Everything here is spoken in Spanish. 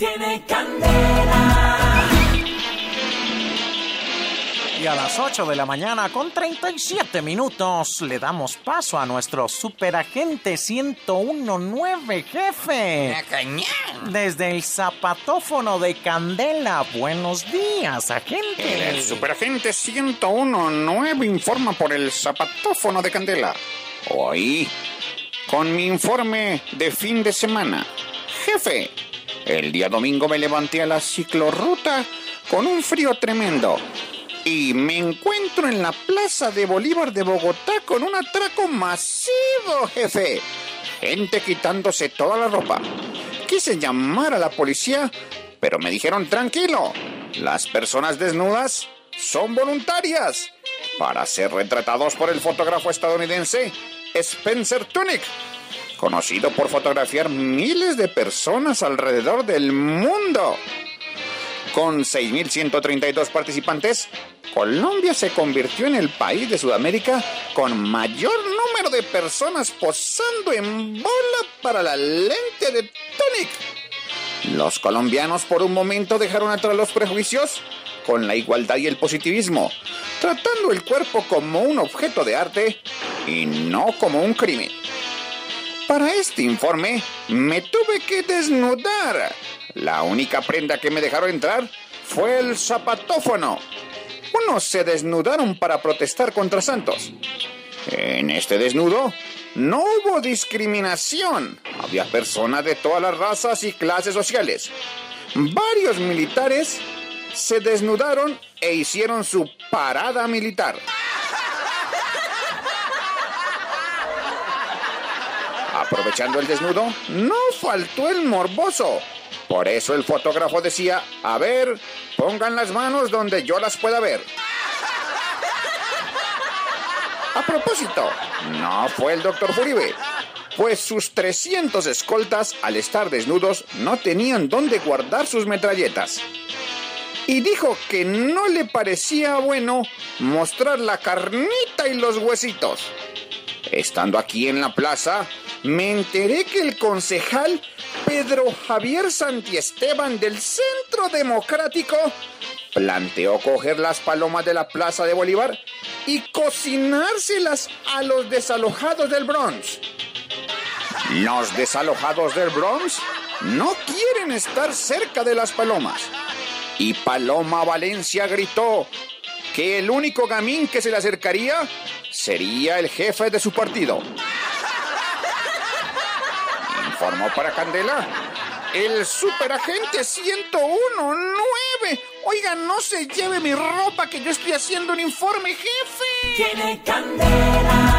Tiene candela. Y a las 8 de la mañana con 37 minutos le damos paso a nuestro superagente 1019 jefe. Desde el zapatófono de Candela. Buenos días, agente. El superagente 1019 informa por el zapatófono de Candela. Hoy, con mi informe de fin de semana. Jefe, el día domingo me levanté a la ciclorruta con un frío tremendo. Y me encuentro en la Plaza de Bolívar de Bogotá con un atraco masivo, jefe. Gente quitándose toda la ropa. Quise llamar a la policía, pero me dijeron tranquilo. Las personas desnudas son voluntarias para ser retratados por el fotógrafo estadounidense Spencer Tunick, conocido por fotografiar miles de personas alrededor del mundo. Con 6.132 participantes, Colombia se convirtió en el país de Sudamérica con mayor número de personas posando en bola para la lente de Tunic. Los colombianos por un momento dejaron atrás los prejuicios con la igualdad y el positivismo, tratando el cuerpo como un objeto de arte y no como un crimen. Para este informe me tuve que desnudar. La única prenda que me dejaron entrar fue el zapatófono. Unos se desnudaron para protestar contra Santos. En este desnudo no hubo discriminación. Había personas de todas las razas y clases sociales. Varios militares se desnudaron e hicieron su parada militar. Aprovechando el desnudo, no faltó el morboso. Por eso el fotógrafo decía, a ver, pongan las manos donde yo las pueda ver. A propósito, no fue el doctor Furibe, pues sus 300 escoltas, al estar desnudos, no tenían dónde guardar sus metralletas. Y dijo que no le parecía bueno mostrar la carnita y los huesitos. Estando aquí en la plaza, me enteré que el concejal Pedro Javier Santiesteban del Centro Democrático planteó coger las palomas de la Plaza de Bolívar y cocinárselas a los desalojados del Bronx. Los desalojados del Bronx no quieren estar cerca de las palomas. Y Paloma Valencia gritó que el único gamín que se le acercaría sería el jefe de su partido. Informó para Candela el superagente 1019. Oiga, no se lleve mi ropa que yo estoy haciendo un informe, jefe. Tiene candela.